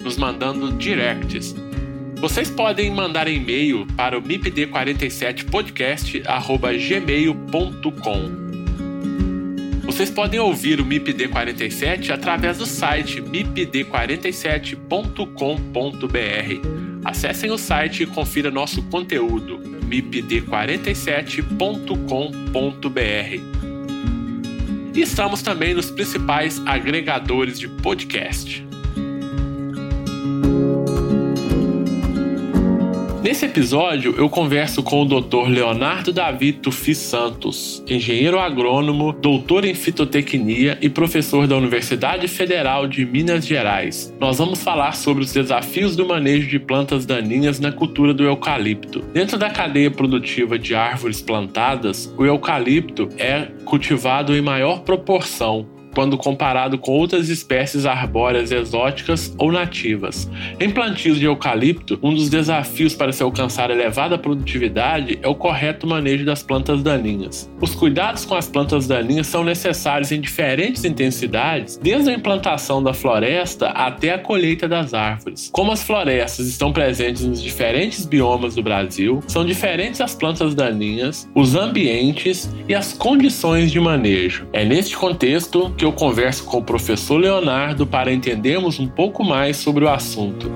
nos mandando directs. Vocês podem mandar e-mail para o mipd47podcast@gmail.com. Vocês podem ouvir o MIPD 47 através do site mipd47.com.br. Acessem o site e confira nosso conteúdo mipd47.com.br. E estamos também nos principais agregadores de podcast. Nesse episódio, eu converso com o Dr. Leonardo Davi Tufi Santos, engenheiro agrônomo, doutor em fitotecnia e professor da Universidade Federal de Minas Gerais. Nós vamos falar sobre os desafios do manejo de plantas daninhas na cultura do eucalipto. Dentro da cadeia produtiva de árvores plantadas, o eucalipto é cultivado em maior proporção, quando comparado com outras espécies arbóreas exóticas ou nativas. Em plantios de eucalipto, um dos desafios para se alcançar elevada produtividade é o correto manejo das plantas daninhas. Os cuidados com as plantas daninhas são necessários em diferentes intensidades, desde a implantação da floresta até a colheita das árvores. Como as florestas estão presentes nos diferentes biomas do Brasil, são diferentes as plantas daninhas, os ambientes e as condições de manejo. É neste contexto que eu converso com o professor Leonardo para entendermos um pouco mais sobre o assunto.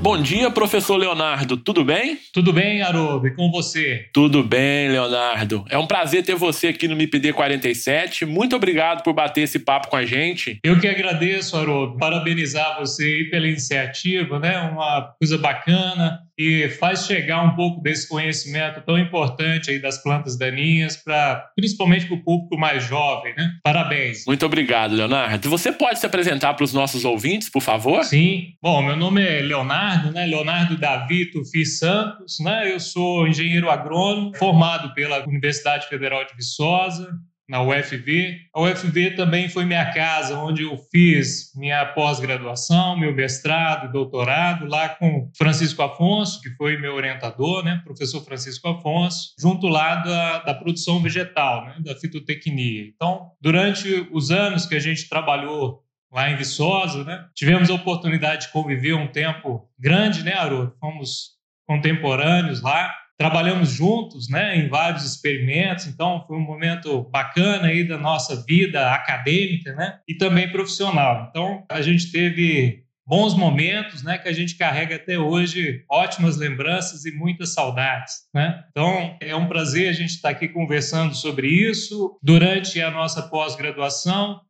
Bom dia, professor Leonardo. Tudo bem? Tudo bem, Haroldo. E com você? Tudo bem, Leonardo. É um prazer ter você aqui no MIPD 47. Muito obrigado por bater esse papo com a gente. Eu que agradeço, Haroldo. Parabenizar você pela iniciativa, né? Uma coisa bacana e faz chegar um pouco desse conhecimento tão importante aí das plantas daninhas para principalmente para o público mais jovem, né? Parabéns. Muito obrigado, Leonardo. Você pode se apresentar para os nossos ouvintes, por favor? Sim. Bom, meu nome é Leonardo, né? Leonardo Davi Tufi Santos, né? Eu sou engenheiro agrônomo, formado pela Universidade Federal de Viçosa, na UFV. A UFV também foi minha casa, onde eu fiz minha pós-graduação, meu mestrado, doutorado, lá com Francisco Afonso, que foi meu orientador, né, professor Francisco Afonso, junto lá da, da produção vegetal, né, da fitotecnia. Então, durante os anos que a gente trabalhou lá em Viçosa, né, tivemos a oportunidade de conviver um tempo grande, né, Haroldo? Fomos contemporâneos lá, trabalhamos juntos, né, em vários experimentos, então foi um momento bacana aí da nossa vida acadêmica, né, e também profissional. Então a gente teve bons momentos, né, que a gente carrega até hoje, ótimas lembranças e muitas saudades, né? Então, é um prazer a gente estar aqui conversando sobre isso. Durante a nossa pós-graduação,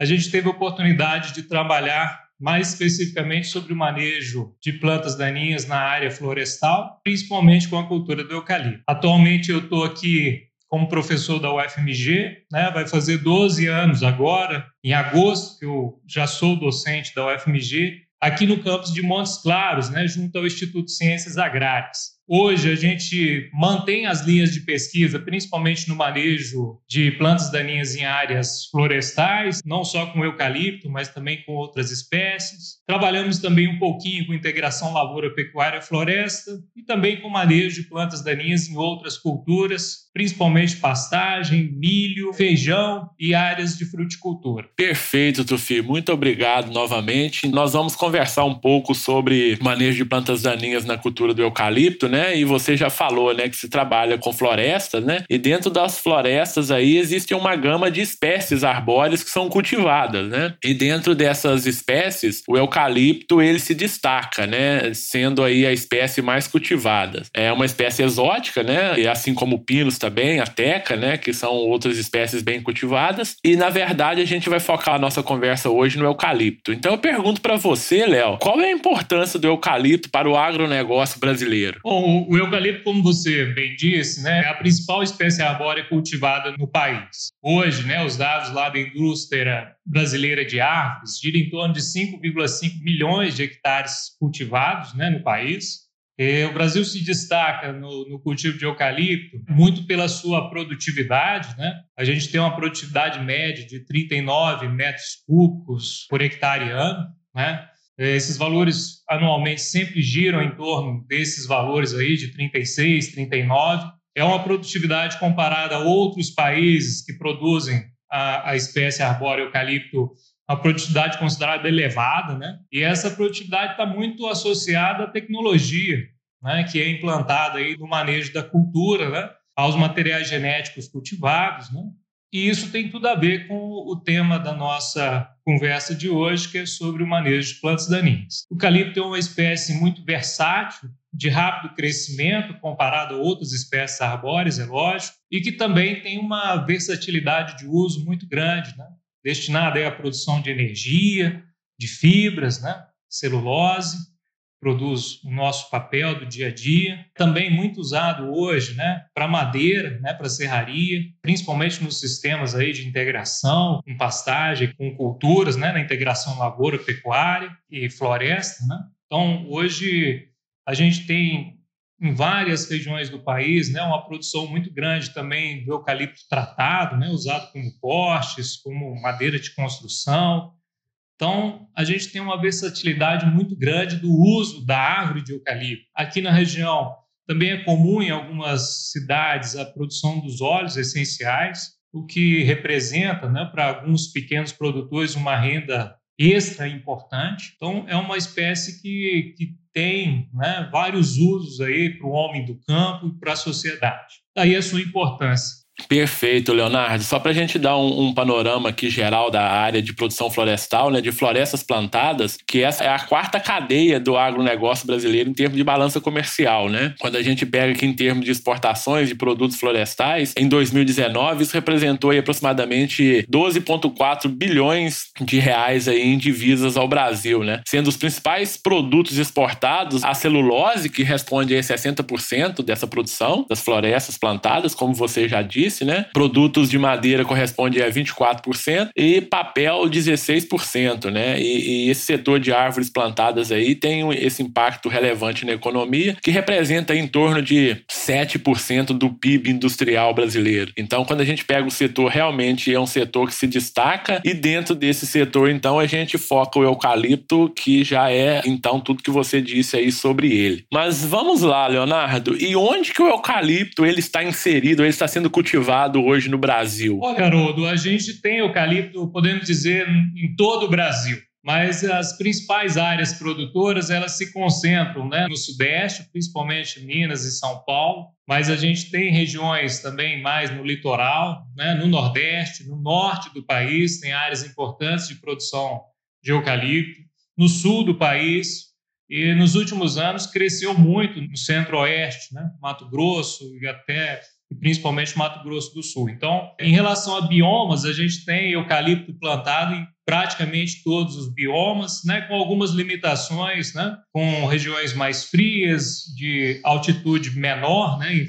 a gente teve a oportunidade de trabalhar mais especificamente sobre o manejo de plantas daninhas na área florestal, principalmente com a cultura do eucalipto. Atualmente eu estou aqui como professor da UFMG, né, vai fazer 12 anos agora, em agosto, que eu já sou docente da UFMG, aqui no campus de Montes Claros, né, junto ao Instituto de Ciências Agrárias. Hoje a gente mantém as linhas de pesquisa, principalmente no manejo de plantas daninhas em áreas florestais, não só com eucalipto, mas também com outras espécies. Trabalhamos também um pouquinho com integração lavoura-pecuária-floresta e também com manejo de plantas daninhas em outras culturas, principalmente pastagem, milho, feijão e áreas de fruticultura. Perfeito, Tufi. Muito obrigado novamente. Nós vamos conversar um pouco sobre manejo de plantas daninhas na cultura do eucalipto, né? E você já falou, né, que se trabalha com florestas, né? E dentro das florestas aí existe uma gama de espécies arbóreas que são cultivadas, né? E dentro dessas espécies, o eucalipto ele se destaca, né? Sendo aí a espécie mais cultivada. É uma espécie exótica, né? E assim como o pinus também também, a teca, né, que são outras espécies bem cultivadas. E na verdade a gente vai focar a nossa conversa hoje no eucalipto. Então eu pergunto para você, Léo, qual é a importância do eucalipto para o agronegócio brasileiro? Bom, O eucalipto, como você bem disse, né, é a principal espécie arbórea cultivada no país. Hoje, né, os dados lá da indústria brasileira de árvores giram em torno de 5,5 milhões de hectares cultivados né, no país. O Brasil se destaca no, no, cultivo de eucalipto muito pela sua produtividade. Né? A gente tem uma produtividade média de 39 metros cúbicos por hectare ano. Né? Esses valores anualmente sempre giram em torno desses valores aí de 36, 39. É uma produtividade comparada a outros países que produzem a, a espécie arbórea eucalipto, uma produtividade considerada elevada, né? E essa produtividade está muito associada à tecnologia, né? Que é implantada aí no manejo da cultura, né? Aos materiais genéticos cultivados, né? E isso tem tudo a ver com o tema da nossa conversa de hoje, que é sobre o manejo de plantas daninhas. O eucalipto é uma espécie muito versátil, de rápido crescimento comparado a outras espécies arbóreas, é lógico, e que também tem uma versatilidade de uso muito grande, né? destinada à produção de energia, de fibras, né? celulose, produz o nosso papel do dia a dia. Também muito usado hoje né, para madeira, né, para serraria, principalmente nos sistemas aí de integração com pastagem, com culturas, né, na integração lavoura-pecuária e floresta. Né? Então, hoje a gente tem em várias regiões do país, né, uma produção muito grande também do eucalipto tratado, né, usado como postes, como madeira de construção, então, a gente tem uma versatilidade muito grande do uso da árvore de eucalipto. Aqui na região, também é comum em algumas cidades a produção dos óleos essenciais, o que representa, né, para alguns pequenos produtores, uma renda extra importante. Então, é uma espécie que, que tem né, vários usos aí para o homem do campo e para a sociedade. Daí a sua importância. Perfeito, Leonardo. Só para a gente dar um, um, panorama aqui geral da área de produção florestal, né, de florestas plantadas, que essa é a quarta cadeia do agronegócio brasileiro em termos de balança comercial. Né? Quando a gente pega aqui em termos de exportações de produtos florestais, em 2019 isso representou aí, aproximadamente 12,4 bilhões de reais aí em divisas ao Brasil, né? sendo os principais produtos exportados a celulose, que responde a 60% dessa produção das florestas plantadas, como você já disse, disse, né? Produtos de madeira corresponde a 24% e papel 16%, né? E, e, esse setor de árvores plantadas aí tem esse impacto relevante na economia, que representa em torno de 7% do PIB industrial brasileiro. Então, quando a gente pega o setor, realmente é um setor que se destaca e dentro desse setor, então, a gente foca o eucalipto, que já é, então, tudo que você disse aí sobre ele. Mas vamos lá, Leonardo, e onde que o eucalipto ele está inserido, ele está sendo cultivado cultivado hoje no Brasil? Olha, Haroldo, a gente tem eucalipto, podemos dizer, em todo o Brasil. Mas as principais áreas produtoras elas se concentram né, no Sudeste, principalmente Minas e São Paulo, mas a gente tem regiões também mais no litoral, né, no Nordeste, no Norte do país, tem áreas importantes de produção de eucalipto, no Sul do país, e nos últimos anos cresceu muito no Centro-Oeste, né, Mato Grosso e até e principalmente Mato Grosso do Sul. Então, em relação a biomas, a gente tem eucalipto plantado em praticamente todos os biomas, né, com algumas limitações, né, com regiões mais frias, de altitude menor, né,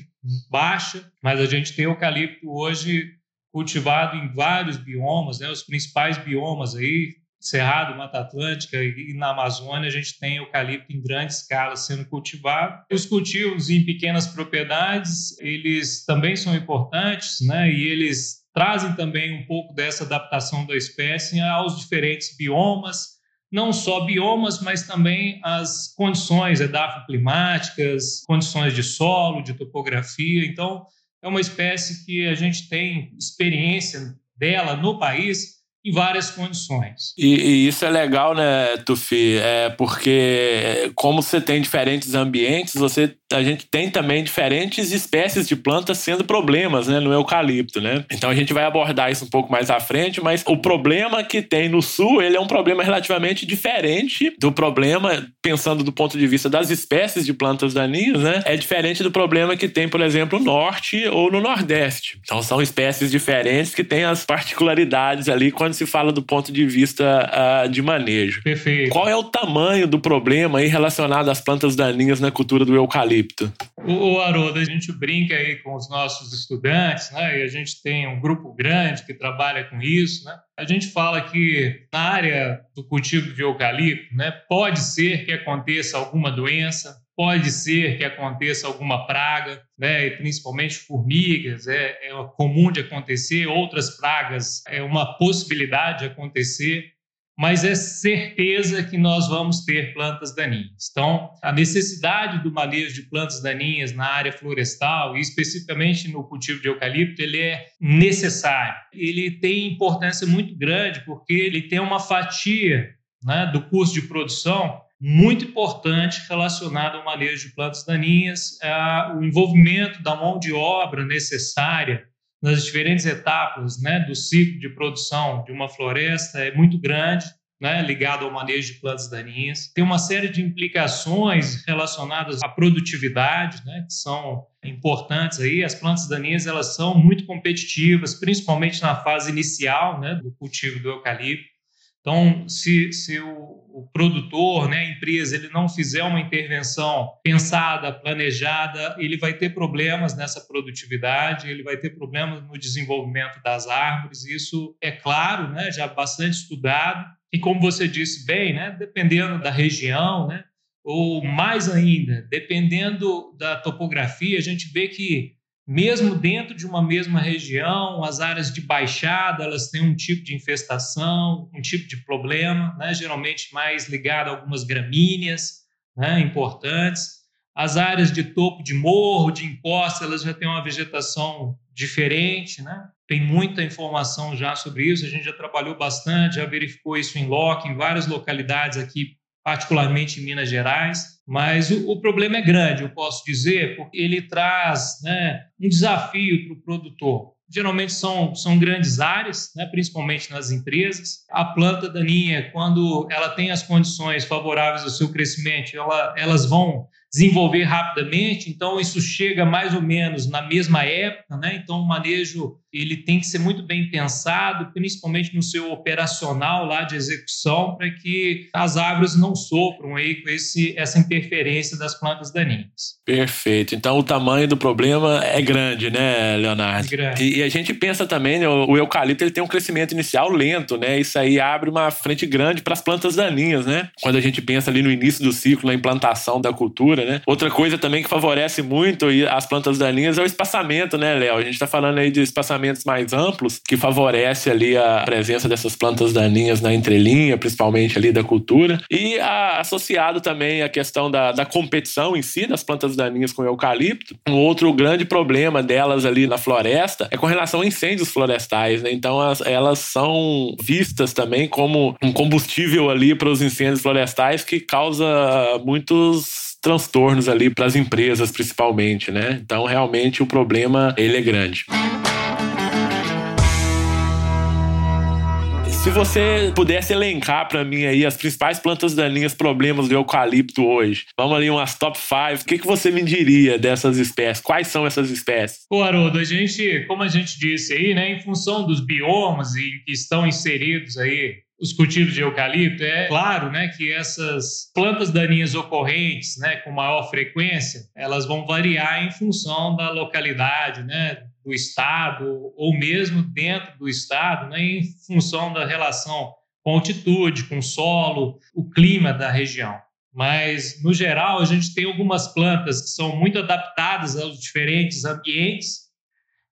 baixa, mas a gente tem eucalipto hoje cultivado em vários biomas, né, os principais biomas aí, Cerrado, Mata Atlântica e na Amazônia a gente tem eucalipto em grande escala sendo cultivado. Os cultivos em pequenas propriedades, eles também são importantes, né? E eles trazem também um pouco dessa adaptação da espécie aos diferentes biomas, não só biomas, mas também as condições edafoclimáticas, condições de solo, de topografia. Então, é uma espécie que a gente tem experiência dela no país em várias condições. E, e, isso é legal, né, Tufi? É porque como você tem diferentes ambientes, você a gente tem também diferentes espécies de plantas sendo problemas, né, no eucalipto, né? Então a gente vai abordar isso um pouco mais à frente, mas o problema que tem no sul, ele é um problema relativamente diferente do problema, pensando do ponto de vista das espécies de plantas daninhas, né? É diferente do problema que tem, por exemplo, no norte ou no nordeste. Então são espécies diferentes que têm as particularidades ali com quando se fala do ponto de vista uh, de manejo. Perfeito. Qual é o tamanho do problema aí relacionado às plantas daninhas na cultura do eucalipto? O, o Haroldo, a gente brinca aí com os nossos estudantes, né? E a gente tem um grupo grande que trabalha com isso, né? A gente fala que na área do cultivo de eucalipto, né, pode ser que aconteça alguma doença, pode ser que aconteça alguma praga, né, principalmente formigas, é, é comum de acontecer, outras pragas é uma possibilidade de acontecer, mas é certeza que nós vamos ter plantas daninhas. Então, a necessidade do manejo de plantas daninhas na área florestal, e especificamente no cultivo de eucalipto, ele é necessário. Ele tem importância muito grande porque ele tem uma fatia né, do custo de produção muito importante relacionada ao manejo de plantas daninhas, é o envolvimento da mão de obra necessária nas diferentes etapas né, do ciclo de produção de uma floresta é muito grande, né, ligado ao manejo de plantas daninhas. Tem uma série de implicações relacionadas à produtividade, né, que são importantes aí. As plantas daninhas elas são muito competitivas, principalmente na fase inicial né, do cultivo do eucalipto. Então, se, se o, o, produtor, né, a empresa, ele não fizer uma intervenção pensada, planejada, ele vai ter problemas nessa produtividade, ele vai ter problemas no desenvolvimento das árvores. Isso é claro, né, já bastante estudado. E como você disse bem, né, dependendo da região, né, ou mais ainda, dependendo da topografia, a gente vê que mesmo dentro de uma mesma região, as áreas de baixada elas têm um tipo de infestação, um tipo de problema, né? geralmente mais ligado a algumas gramíneas né? importantes. As áreas de topo de morro, de encosta, elas já têm uma vegetação diferente, né? Tem muita informação já sobre isso, a gente já trabalhou bastante, já verificou isso em loco, em várias localidades aqui particularmente em Minas Gerais. Mas o, o problema é grande, eu posso dizer, porque ele traz né, um desafio para o produtor. Geralmente são, são grandes áreas, né, principalmente nas empresas. A planta daninha, quando ela tem as condições favoráveis ao seu crescimento, ela, elas vão desenvolver rapidamente, então isso chega mais ou menos na mesma época, né? Então o manejo ele tem que ser muito bem pensado, principalmente no seu operacional lá de execução, para que as árvores não sofram aí com esse, essa interferência das plantas daninhas. Perfeito. Então o tamanho do problema é grande, né, Leonardo? É grande. E, e, a gente pensa também, né, o, o eucalipto ele tem um crescimento inicial lento, né? Isso aí abre uma frente grande para as plantas daninhas, né? Quando a gente pensa ali no início do ciclo, na implantação da cultura, né? Outra coisa também que favorece muito as plantas daninhas é o espaçamento, né, Léo? A gente está falando aí de mais amplos, que favorece ali a presença dessas plantas daninhas na entrelinha, principalmente ali da cultura. E a, associado também a questão da, da competição em si das plantas daninhas com o eucalipto. Um outro grande problema delas ali na floresta é com relação a incêndios florestais, né? Então as, elas são vistas também como um combustível ali para os incêndios florestais que causa muitos transtornos ali para as empresas principalmente, né? Então realmente o problema ele é grande. Se você pudesse elencar para mim aí as principais plantas daninhas problemas do eucalipto hoje, vamos ali umas top 5, o que, que você me diria dessas espécies? Quais são essas espécies? Ô Haroldo, a gente, como a gente disse aí, né, em função dos biomas e que estão inseridos aí os cultivos de eucalipto, é claro né, que essas plantas daninhas ocorrentes né, com maior frequência, elas vão variar em função da localidade, né, do estado, ou mesmo dentro do estado, né, em função da relação com altitude, com solo, o clima da região. Mas, no geral, a gente tem algumas plantas que são muito adaptadas aos diferentes ambientes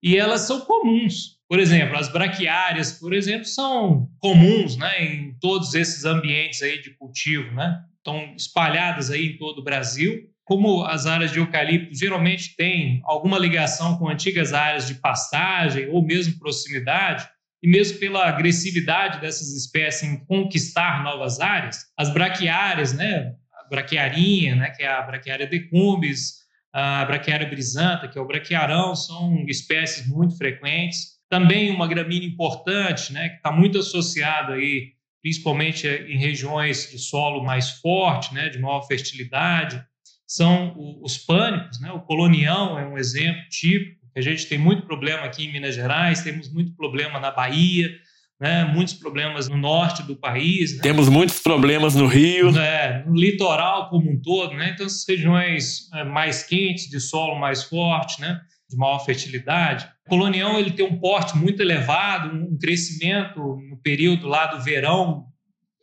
e elas são comuns por exemplo, as braquiárias, por exemplo, são comuns né, em todos esses ambientes aí de cultivo, né? Estão espalhadas aí em todo o Brasil. Como as áreas de eucalipto geralmente têm alguma ligação com antigas áreas de pastagem ou mesmo proximidade, e mesmo pela agressividade dessas espécies em conquistar novas áreas, as braquiárias, né, a braquiarinha, né, que é a braquiária decumbis, a braquiária brisanta, que é o braquiarão, são espécies muito frequentes. Também uma gramínea importante, né, que está muito associada aí, principalmente em regiões de solo mais forte, né, de maior fertilidade, são os pânicos, né? O colonião é um exemplo típico. A gente tem muito problema aqui em Minas Gerais, temos muito problema na Bahia, né? muitos problemas no norte do país. Né? Temos muitos problemas no Rio. É, no litoral como um todo, né? então essas regiões é, mais quentes, de solo mais forte, né? de maior fertilidade. O colonião ele tem um porte muito elevado, um crescimento no período lá do verão,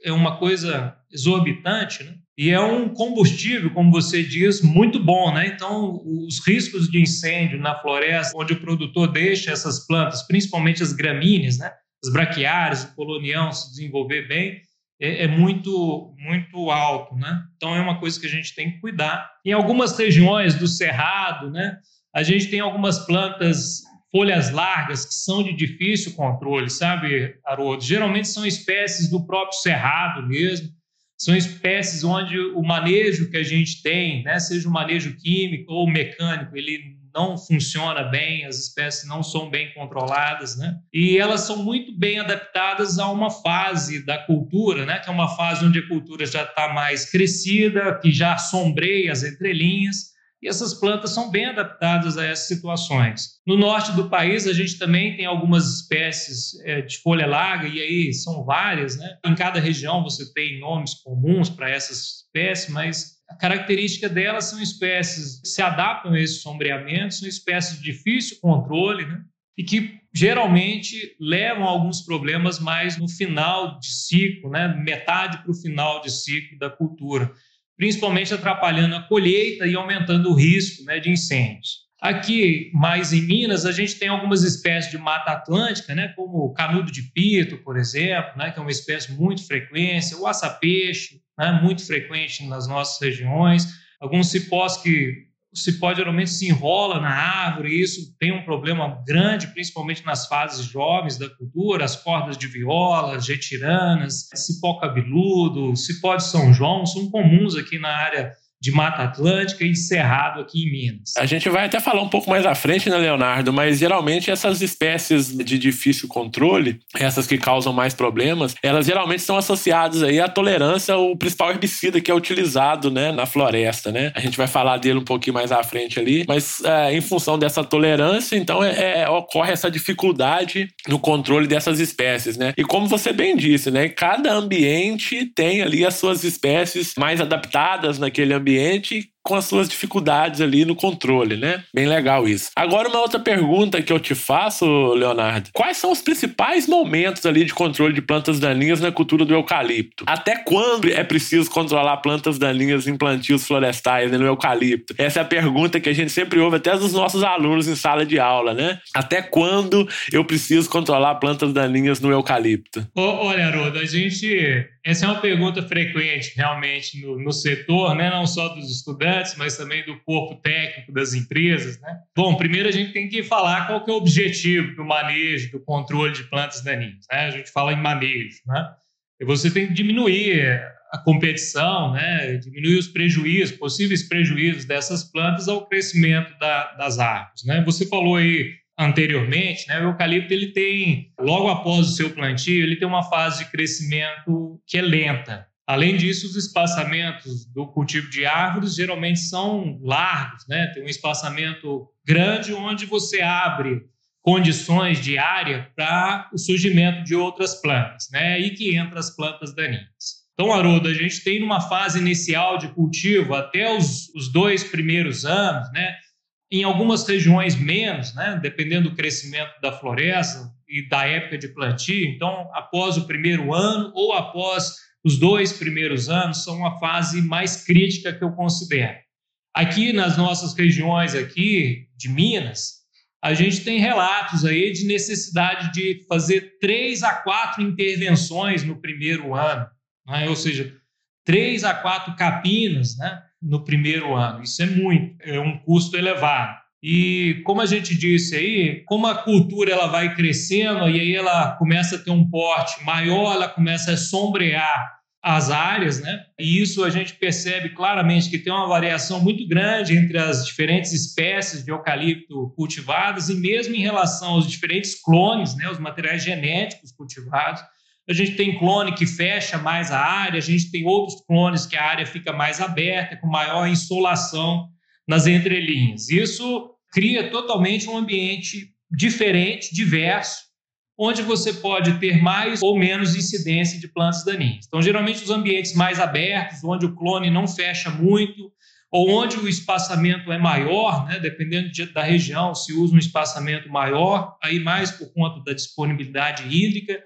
é uma coisa exorbitante, né? E é um combustível, como você diz, muito bom, né? Então, os riscos de incêndio na floresta, onde o produtor deixa essas plantas, principalmente as gramíneas, né? As braquiárias, o colonião se desenvolver bem, é, é, muito, muito alto, né? Então, é uma coisa que a gente tem que cuidar. Em algumas regiões do cerrado, né? A gente tem algumas plantas folhas largas que são de difícil controle, sabe, Haroldo? Geralmente são espécies do próprio cerrado mesmo, são espécies onde o manejo que a gente tem, né, seja o manejo químico ou mecânico, ele não funciona bem, as espécies não são bem controladas, né? E elas são muito bem adaptadas a uma fase da cultura, né? Que é uma fase onde a cultura já está mais crescida, que já sombreia as entrelinhas e essas plantas são bem adaptadas a essas situações. No norte do país, a gente também tem algumas espécies é, de folha larga, e aí são várias, né? Em cada região você tem nomes comuns para essas espécies, mas a característica delas são espécies que se adaptam a esse sombreamento, são espécies de difícil controle, né? E que geralmente levam a alguns problemas mais no final de ciclo, né? metade para o final de ciclo da cultura principalmente atrapalhando a colheita e aumentando o risco né, de incêndios. Aqui, mais em Minas, a gente tem algumas espécies de mata atlântica, né, como o canudo de pito, por exemplo, né, que é uma espécie muito frequente, o açapeixe, né, muito frequente nas nossas regiões, alguns cipós que o cipó geralmente se enrola na árvore, e isso tem um problema grande, principalmente nas fases jovens da cultura, as cordas de viola, getiranas, cipó cabeludo, cipó de São João, são comuns aqui na área de Mata Atlântica e Cerrado aqui em Minas. A gente vai até falar um pouco mais à frente, né, Leonardo? Mas geralmente essas espécies de difícil controle, essas que causam mais problemas, elas geralmente estão associadas aí à tolerância ao principal herbicida que é utilizado, né, na floresta, né? A gente vai falar dele um pouquinho mais à frente ali, mas é, em função dessa tolerância, então é, é, ocorre essa dificuldade no controle dessas espécies, né? E como você bem disse, né, cada ambiente tem ali as suas espécies mais adaptadas naquele ambiente ambiente com as suas dificuldades ali no controle, né? Bem legal isso. Agora, uma outra pergunta que eu te faço, Leonardo: quais são os principais momentos ali de controle de plantas daninhas na cultura do eucalipto? Até quando é preciso controlar plantas daninhas em plantios florestais né, no eucalipto? Essa é a pergunta que a gente sempre ouve até dos nossos alunos em sala de aula, né? Até quando eu preciso controlar plantas daninhas no eucalipto? Olha, Haroldo, a gente. Essa é uma pergunta frequente realmente no, no setor, né? Não só dos estudantes mas também do corpo técnico das empresas. Né? Bom, primeiro a gente tem que falar qual que é o objetivo do manejo, do controle de plantas daninhas. Né? A gente fala em manejo. Né? E você tem que diminuir a competição, né? diminuir os prejuízos, possíveis prejuízos dessas plantas ao crescimento da, das árvores. Né? Você falou aí anteriormente, né, o eucalipto ele tem, logo após o seu plantio, ele tem uma fase de crescimento que é lenta. Além disso, os espaçamentos do cultivo de árvores geralmente são largos, né? Tem um espaçamento grande onde você abre condições de área para o surgimento de outras plantas, né? E que entra as plantas daninhas. Então, Haroldo, a gente tem numa fase inicial de cultivo até os, os dois primeiros anos, né? Em algumas regiões menos, né? Dependendo do crescimento da floresta e da época de plantio. Então, após o primeiro ano ou após os dois primeiros anos são a fase mais crítica que eu considero. Aqui nas nossas regiões aqui de Minas, a gente tem relatos aí de necessidade de fazer três a quatro intervenções no primeiro ano, né? ou seja, três a quatro capinas né? no primeiro ano. Isso é muito, é um custo elevado. E como a gente disse aí, como a cultura ela vai crescendo e aí ela começa a ter um porte maior, ela começa a sombrear as áreas, né? E isso a gente percebe claramente que tem uma variação muito grande entre as diferentes espécies de eucalipto cultivadas e mesmo em relação aos diferentes clones, né, os materiais genéticos cultivados. A gente tem clone que fecha mais a área, a gente tem outros clones que a área fica mais aberta, com maior insolação nas entrelinhas. Isso cria totalmente um ambiente diferente, diverso, onde você pode ter mais ou menos incidência de plantas daninhas. Então, geralmente, os ambientes mais abertos, onde o clone não fecha muito, ou onde o espaçamento é maior, né, dependendo de, da região, se usa um espaçamento maior, aí mais por conta da disponibilidade hídrica.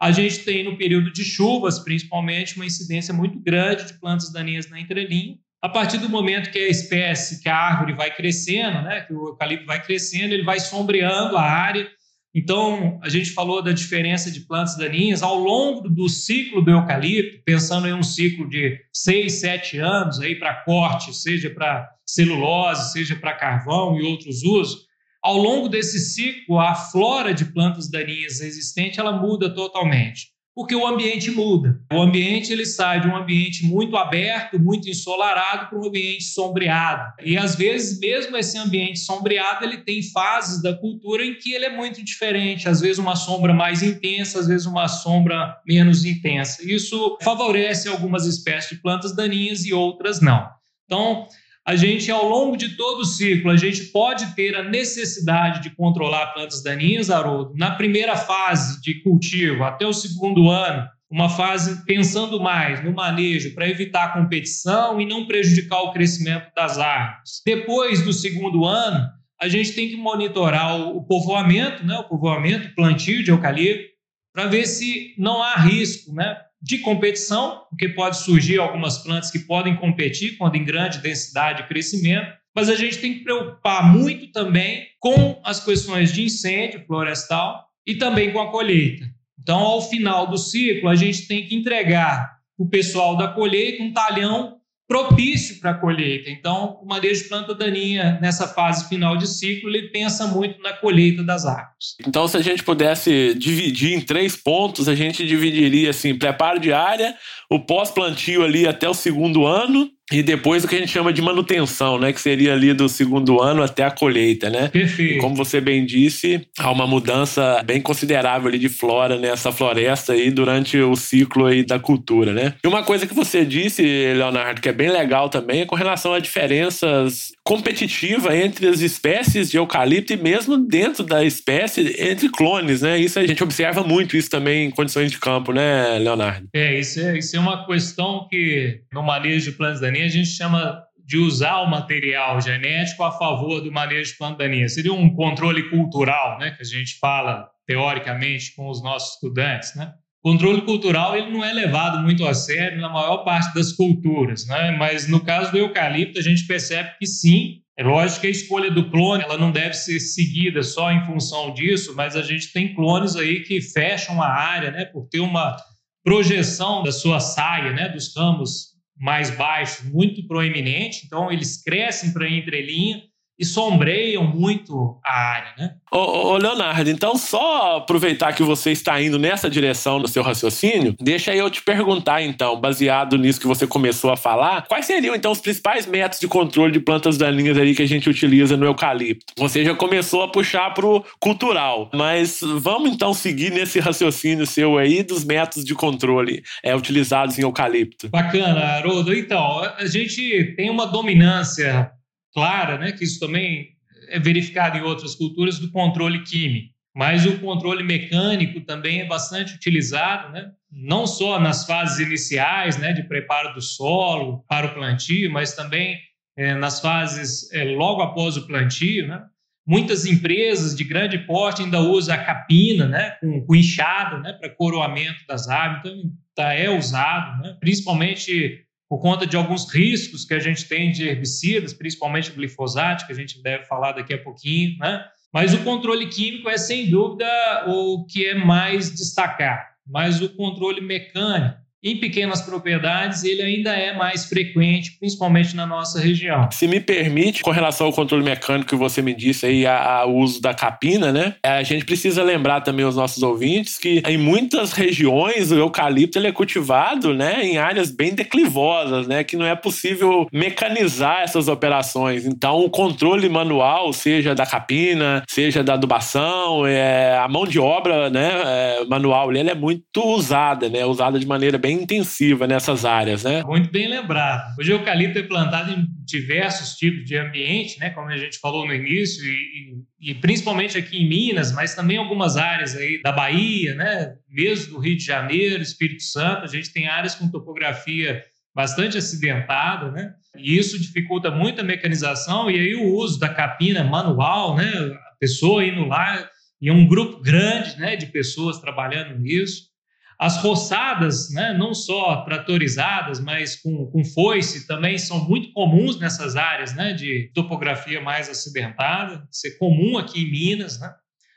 A gente tem no período de chuvas, principalmente, uma incidência muito grande de plantas daninhas na entrelinha. A partir do momento que a espécie, que a árvore vai crescendo, né, que o eucalipto vai crescendo, ele vai sombreando a área então, a gente falou da diferença de plantas daninhas ao longo do ciclo do eucalipto, pensando em um ciclo de seis, sete anos aí para corte, seja para celulose, seja para carvão e outros usos. Ao longo desse ciclo, a flora de plantas daninhas existente ela muda totalmente porque o ambiente muda. O ambiente ele sai de um ambiente muito aberto, muito ensolarado para um ambiente sombreado. E às vezes mesmo esse ambiente sombreado, ele tem fases da cultura em que ele é muito diferente, às vezes uma sombra mais intensa, às vezes uma sombra menos intensa. Isso favorece algumas espécies de plantas daninhas e outras não. Então, a gente, ao longo de todo o ciclo, a gente pode ter a necessidade de controlar plantas daninhas, Haroldo, na primeira fase de cultivo, até o segundo ano, uma fase pensando mais no manejo para evitar a competição e não prejudicar o crescimento das árvores. Depois do segundo ano, a gente tem que monitorar o povoamento, né, o povoamento, o plantio de eucalipto, para ver se não há risco, né, de competição, porque pode surgir algumas plantas que podem competir quando em grande densidade e crescimento, mas a gente tem que preocupar muito também com as questões de incêndio florestal e também com a colheita. Então, ao final do ciclo, a gente tem que entregar o pessoal da colheita um talhão propício para a colheita. Então, o manejo de planta daninha nessa fase final de ciclo, ele pensa muito na colheita das árvores. Então, se a gente pudesse dividir em três pontos, a gente dividiria assim, preparo de área, o pós-plantio ali até o segundo ano e depois o que a gente chama de manutenção, né? Que seria ali do segundo ano até a colheita, né? Perfeito. E como você bem disse, há uma mudança bem considerável ali de flora nessa floresta aí durante o ciclo aí da cultura, né? E uma coisa que você disse, Leonardo, que é bem legal também, é com relação a diferenças competitivas entre as espécies de eucalipto e mesmo dentro da espécie entre clones, né? Isso a gente observa muito isso também em condições de campo, né, Leonardo? É, isso é, isso é uma questão que no manejo de plantas a gente chama de usar o material genético a favor do manejo de planta. Seria um controle cultural, né, que a gente fala teoricamente com os nossos estudantes, né? Controle cultural ele não é levado muito a sério na maior parte das culturas, né? Mas no caso do eucalipto a gente percebe que sim. É lógico que a escolha do clone ela não deve ser seguida só em função disso, mas a gente tem clones aí que fecham a área, né? Por ter uma projeção da sua saia, né? Dos ramos mais baixos muito proeminente, então eles crescem para a entrelinha e sombreiam muito a área, né? Ô, ô, Leonardo, então só aproveitar que você está indo nessa direção do seu raciocínio, deixa eu te perguntar então, baseado nisso que você começou a falar, quais seriam então os principais métodos de controle de plantas daninhas aí que a gente utiliza no eucalipto? Você já começou a puxar pro cultural, mas vamos então seguir nesse raciocínio seu aí dos métodos de controle é, utilizados em eucalipto. Bacana, Haroldo. Então, a gente tem uma dominância clara, né, que isso também é verificado em outras culturas, do controle químico. Mas o controle mecânico também é bastante utilizado, né? não só nas fases iniciais né, de preparo do solo para o plantio, mas também é, nas fases é, logo após o plantio. Né? Muitas empresas de grande porte ainda usam a capina né, com, com inchado né, para coroamento das árvores, então tá, é usado, né? principalmente por conta de alguns riscos que a gente tem de herbicidas, principalmente o glifosato, que a gente deve falar daqui a pouquinho, né? Mas o controle químico é sem dúvida o que é mais destacar, mas o controle mecânico em pequenas propriedades, ele ainda é mais frequente, principalmente na nossa região. Se me permite, com relação ao controle mecânico que você me disse aí, ao uso da capina, né? A gente precisa lembrar também os nossos ouvintes que em muitas regiões o eucalipto ele é cultivado, né, em áreas bem declivosas, né, que não é possível mecanizar essas operações. Então, o controle manual, seja da capina, seja da adubação, é, a mão de obra, né, é, manual, ele é muito usada, né, usada de maneira bem bem intensiva nessas áreas, né? Muito bem lembrado. O eucalipto é plantado em diversos tipos de ambiente, né? Como a gente falou no início, e, e, e principalmente aqui em Minas, mas também algumas áreas aí da Bahia, né? Mesmo do Rio de Janeiro, Espírito Santo, a gente tem áreas com topografia bastante acidentada, né? E isso dificulta muito a mecanização e aí o uso da capina manual, né? A pessoa indo lá e um grupo grande, né, de pessoas trabalhando nisso. As roçadas, né, não só tratorizadas, mas com, com foice, também são muito comuns nessas áreas né, de topografia mais acidentada. É comum aqui em Minas. Né?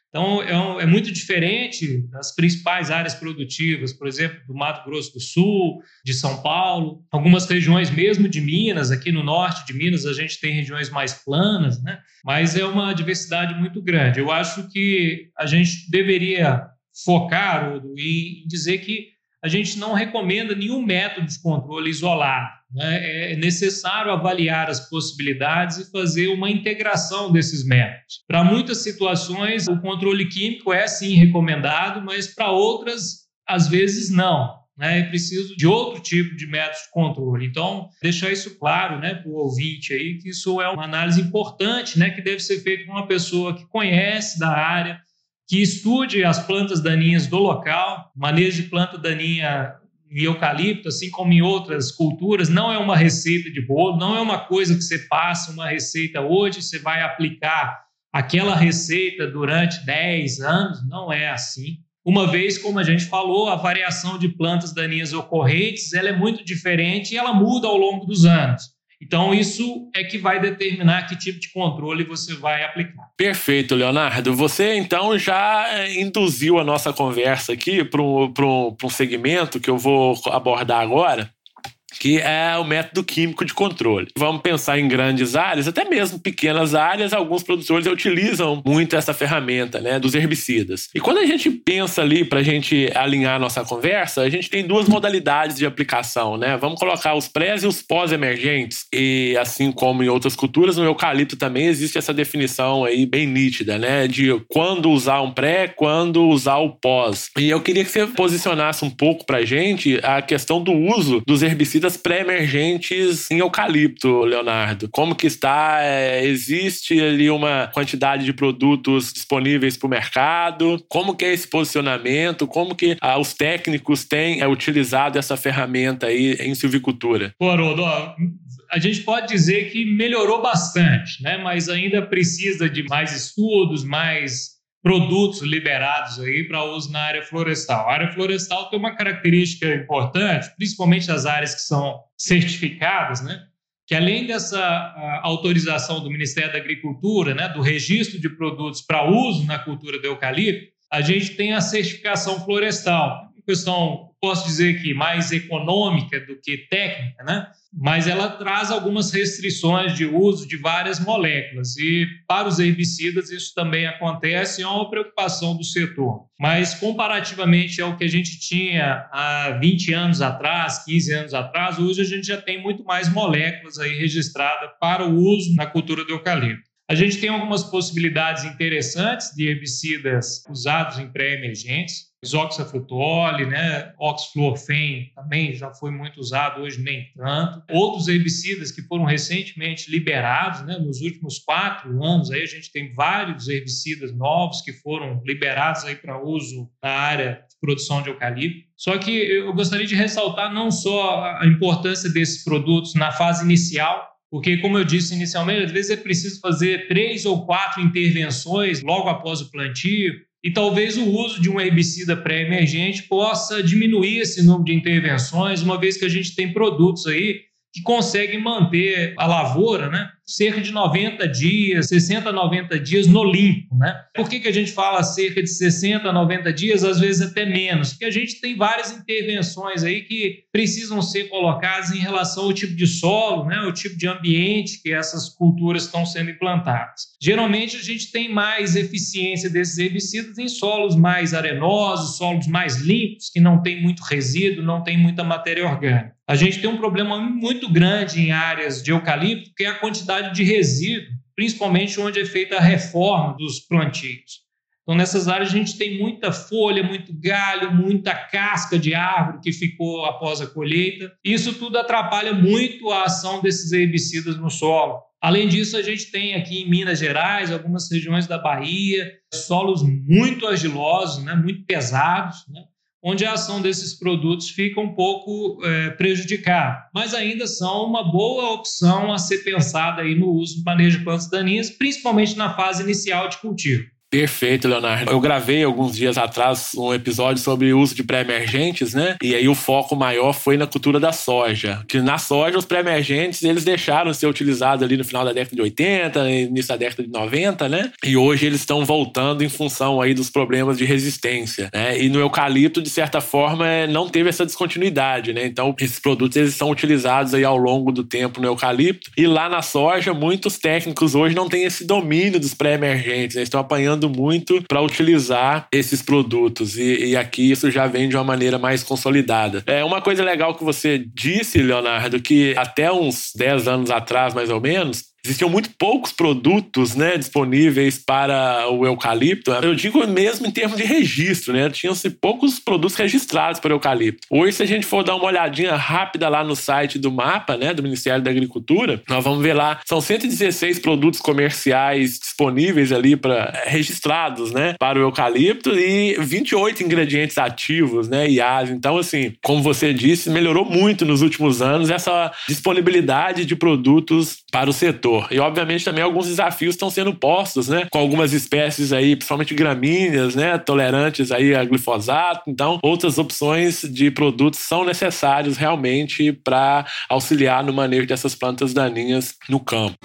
Então, é, um, é, muito diferente das principais áreas produtivas, por exemplo, do Mato Grosso do Sul, de São Paulo, algumas regiões mesmo de Minas, aqui no norte de Minas a gente tem regiões mais planas, né? mas é uma diversidade muito grande. Eu acho que a gente deveria focar, Udo, e dizer que a gente não recomenda nenhum método de controle isolado. Né? É necessário avaliar as possibilidades e fazer uma integração desses métodos. Para muitas situações, o controle químico é sim recomendado, mas para outras, às vezes, não. Né? É preciso de outro tipo de método de controle. Então, deixar isso claro né, para o ouvinte aí, que isso é uma análise importante, né, que deve ser feita com uma pessoa que conhece da área, que estude as plantas daninhas do local, manejo de planta daninha em eucalipto, assim como em outras culturas, não é uma receita de bolo, não é uma coisa que você passa uma receita hoje, você vai aplicar aquela receita durante 10 anos, não é assim. Uma vez, como a gente falou, a variação de plantas daninhas ocorrentes, ela é muito diferente e ela muda ao longo dos anos. Então, isso é que vai determinar que tipo de controle você vai aplicar. Perfeito, Leonardo. Você, então, já eh, induziu a nossa conversa aqui para um, um segmento que eu vou abordar agora, que é o método químico de controle. Vamos pensar em grandes áreas, até mesmo pequenas áreas, alguns produtores utilizam muito essa ferramenta, né, dos herbicidas. E quando a gente pensa ali para a gente alinhar a nossa conversa, a gente tem duas modalidades de aplicação, né? Vamos colocar os pré e os pós-emergentes. E assim como em outras culturas, no eucalipto também existe essa definição aí bem nítida, né, de quando usar um pré, quando usar o pós. E eu queria que você posicionasse um pouco para a gente a questão do uso dos herbicidas pré-emergentes em eucalipto, Leonardo? Como que está? É, existe ali uma quantidade de produtos disponíveis para o mercado? Como que é esse posicionamento? Como que ah, os técnicos têm é, utilizado essa ferramenta aí em silvicultura? Pô, Haroldo, a gente pode dizer que melhorou bastante, né? mas ainda precisa de mais estudos, mais produtos liberados aí para uso na área florestal. A área florestal tem uma característica importante, principalmente as áreas que são certificadas, né? que além dessa autorização do Ministério da Agricultura, né, do registro de produtos para uso na cultura do eucalipto, a gente tem a certificação florestal, questão, posso dizer que mais econômica do que técnica, né? mas ela traz algumas restrições de uso de várias moléculas. E para os herbicidas isso também acontece, é uma preocupação do setor. Mas comparativamente ao que a gente tinha há 20 anos atrás, 15 anos atrás, hoje a gente já tem muito mais moléculas aí registradas para o uso na cultura do eucalipto. A gente tem algumas possibilidades interessantes de herbicidas usados em pré-emergentes isoxaflutole, né, oxfluorfen também já foi muito usado, hoje nem tanto. Outros herbicidas que foram recentemente liberados, né, nos últimos quatro anos, aí a gente tem vários herbicidas novos que foram liberados aí para uso na área de produção de eucalipto. Só que eu gostaria de ressaltar não só a importância desses produtos na fase inicial, porque, como eu disse inicialmente, às vezes é preciso fazer três ou quatro intervenções logo após o plantio, e talvez o uso de um herbicida pré-emergente possa diminuir esse número de intervenções, uma vez que a gente tem produtos aí que conseguem manter a lavoura, né? cerca de 90 dias, 60 a 90 dias no limpo, né? Por que, que a gente fala cerca de 60 a 90 dias, às vezes até menos? Porque a gente tem várias intervenções aí que precisam ser colocadas em relação ao tipo de solo, né? O tipo de ambiente que essas culturas estão sendo implantadas. Geralmente a gente tem mais eficiência desses herbicidas em solos mais arenosos, solos mais limpos, que não tem muito resíduo, não tem muita matéria orgânica. A gente tem um problema muito grande em áreas de eucalipto, que é a quantidade de resíduo, principalmente onde é feita a reforma dos plantios. Então, nessas áreas, a gente tem muita folha, muito galho, muita casca de árvore que ficou após a colheita. Isso tudo atrapalha muito a ação desses herbicidas no solo. Além disso, a gente tem aqui em Minas Gerais, algumas regiões da Bahia, solos muito argilosos, né, muito pesados, né, onde a ação desses produtos fica um pouco é, prejudicada. Mas ainda são uma boa opção a ser pensada aí no uso do manejo de plantas daninhas, principalmente na fase inicial de cultivo. Perfeito, Leonardo. Eu gravei alguns dias atrás um episódio sobre o uso de pré-emergentes, né? E aí o foco maior foi na cultura da soja. Que na soja, os pré-emergentes, eles deixaram de ser utilizados ali no final da década de 80, início da década de 90, né? E hoje eles estão voltando em função aí dos problemas de resistência, né? E no eucalipto, de certa forma, é, não teve essa descontinuidade, né? Então, esses produtos, eles são utilizados aí ao longo do tempo no eucalipto. E lá na soja, muitos técnicos hoje não têm esse domínio dos pré-emergentes, né? Estão apanhando muito para utilizar esses produtos. E, e, aqui isso já vem de uma maneira mais consolidada. É uma coisa legal que você disse, Leonardo, que até uns 10 anos atrás, mais ou menos, existiam muito poucos produtos né, disponíveis para o eucalipto. Eu digo mesmo em termos de registro, né? Tinham-se poucos produtos registrados para o eucalipto. Hoje, se a gente for dar uma olhadinha rápida lá no site do mapa, né, do Ministério da Agricultura, nós vamos ver lá, são 116 produtos comerciais disponíveis ali para registrados, né, para o eucalipto e 28 ingredientes ativos, né, IAs. Então, assim, como você disse, melhorou muito nos últimos anos essa disponibilidade de produtos para o setor. E, obviamente, também alguns desafios estão sendo postos, né? Com algumas espécies aí, principalmente gramíneas, né? Tolerantes aí a glifosato. Então, outras opções de produtos são necessários realmente para auxiliar no manejo dessas plantas daninhas no campo.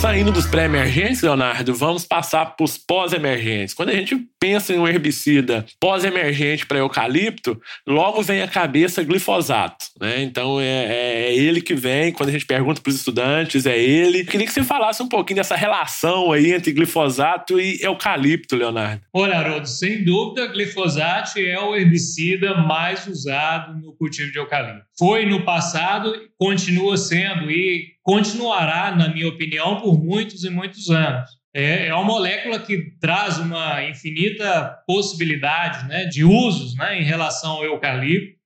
Saindo dos pré-emergentes, Leonardo, vamos passar para os pós-emergentes. Quando a gente pensa em um herbicida pós-emergente para eucalipto, logo vem à cabeça glifosato. Né? Então é, é, é ele que vem, quando a gente pergunta para os estudantes, é ele. Queria que você falasse um pouquinho dessa relação aí entre glifosato e eucalipto, Leonardo. Olha, Haroldo, sem dúvida, glifosato é o herbicida mais usado no cultivo de eucalipto. Foi no passado, continua sendo e continuará, na minha opinião, por muitos e muitos anos. É, é uma molécula que traz uma infinita possibilidade né, de usos né, em relação ao eucalipto,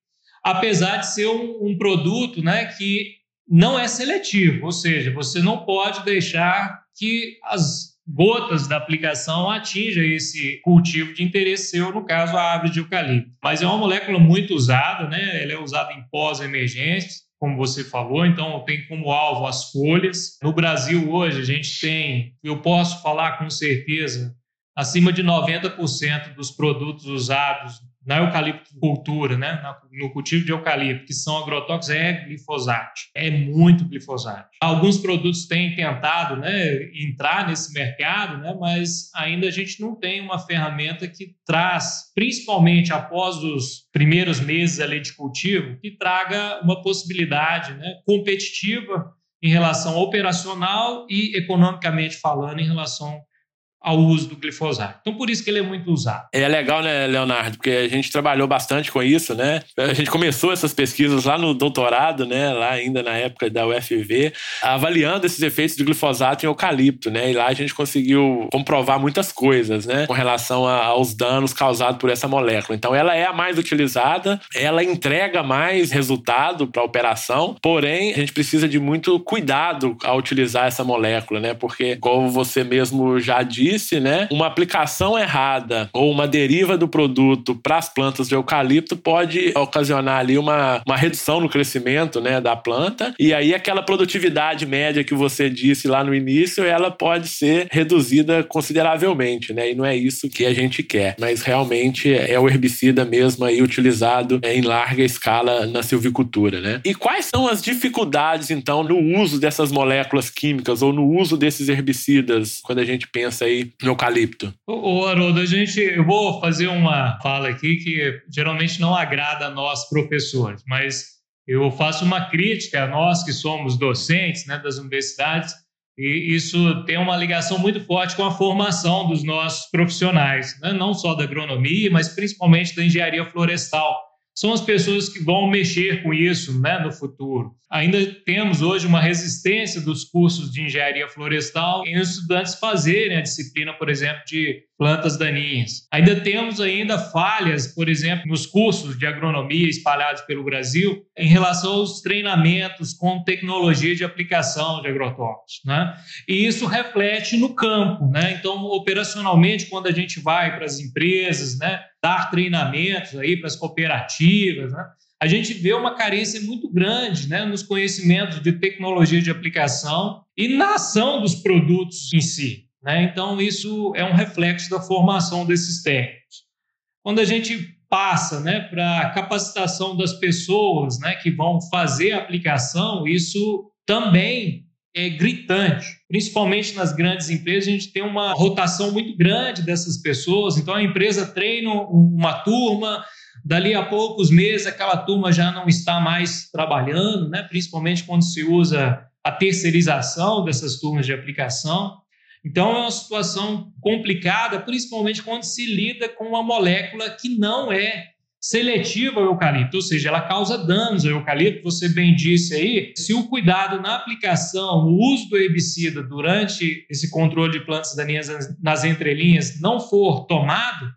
apesar de ser um, um produto né, que não é seletivo, ou seja, você não pode deixar que as gotas da aplicação atinjam esse cultivo de interesse seu, no caso a árvore de eucalipto. Mas é uma molécula muito usada, né? ela é usada em pós-emergentes, como você falou, então tem como alvo as folhas. No Brasil hoje a gente tem, eu posso falar com certeza, acima de 90% dos produtos usados na eucaliptocultura, né, no cultivo de eucalipto, que são agrotóxicos, é glifosato. É muito glifosato. Alguns produtos têm tentado né, entrar nesse mercado, né, mas ainda a gente não tem uma ferramenta que traz, principalmente após os primeiros meses ali de cultivo, que traga uma possibilidade né, competitiva em relação operacional e economicamente falando em relação ao uso do glifosato. Então, por isso que ele é muito usado. É legal, né, Leonardo? Porque a gente trabalhou bastante com isso, né? A gente começou essas pesquisas lá no doutorado, né? Lá ainda na época da UFV, avaliando esses efeitos do glifosato em eucalipto, né? E lá a gente conseguiu comprovar muitas coisas, né? Com relação aos danos causados por essa molécula. Então, ela é a mais utilizada, ela entrega mais resultado para a operação, porém, a gente precisa de muito cuidado ao utilizar essa molécula, né? Porque, como você mesmo já disse, disse, né, uma aplicação errada ou uma deriva do produto para as plantas de eucalipto pode ocasionar ali uma, uma redução no crescimento, né, da planta. E aí aquela produtividade média que você disse lá no início, ela pode ser reduzida consideravelmente, né? E não é isso que a gente quer. Mas realmente é o herbicida mesmo aí utilizado em larga escala na silvicultura, né? E quais são as dificuldades então no uso dessas moléculas químicas ou no uso desses herbicidas quando a gente pensa aí no eucalipto? Ô, Haroldo, a gente, eu vou fazer uma fala aqui que geralmente não agrada a nós professores, mas eu faço uma crítica a nós que somos docentes né, das universidades e isso tem uma ligação muito forte com a formação dos nossos profissionais, né? não só da agronomia, mas principalmente da engenharia florestal. São as pessoas que vão mexer com isso né, no futuro. Ainda temos hoje uma resistência dos cursos de engenharia florestal em os estudantes fazerem a disciplina, por exemplo, de plantas daninhas. Ainda temos ainda falhas, por exemplo, nos cursos de agronomia espalhados pelo Brasil em relação aos treinamentos com tecnologia de aplicação de agrotóxicos, né? E isso reflete no campo, né? Então, operacionalmente, quando a gente vai para as empresas, né, dar treinamentos aí para as cooperativas, né? a gente vê uma carência muito grande né, nos conhecimentos de tecnologia de aplicação e na ação dos produtos em si. Né? Então, isso é um reflexo da formação desses técnicos. Quando a gente passa né, para a capacitação das pessoas né, que vão fazer a aplicação, isso também é gritante. Principalmente nas grandes empresas, a gente tem uma rotação muito grande dessas pessoas. Então, a empresa treina uma turma, dali a poucos meses, aquela turma já não está mais trabalhando, né? principalmente quando se usa a terceirização dessas turmas de aplicação. Então, é uma situação complicada, principalmente quando se lida com uma molécula que não é seletiva ao eucalipto, ou seja, ela causa danos ao eucalipto. Você bem disse aí, se o cuidado na aplicação, o uso do herbicida durante esse controle de plantas daninhas nas entrelinhas não for tomado,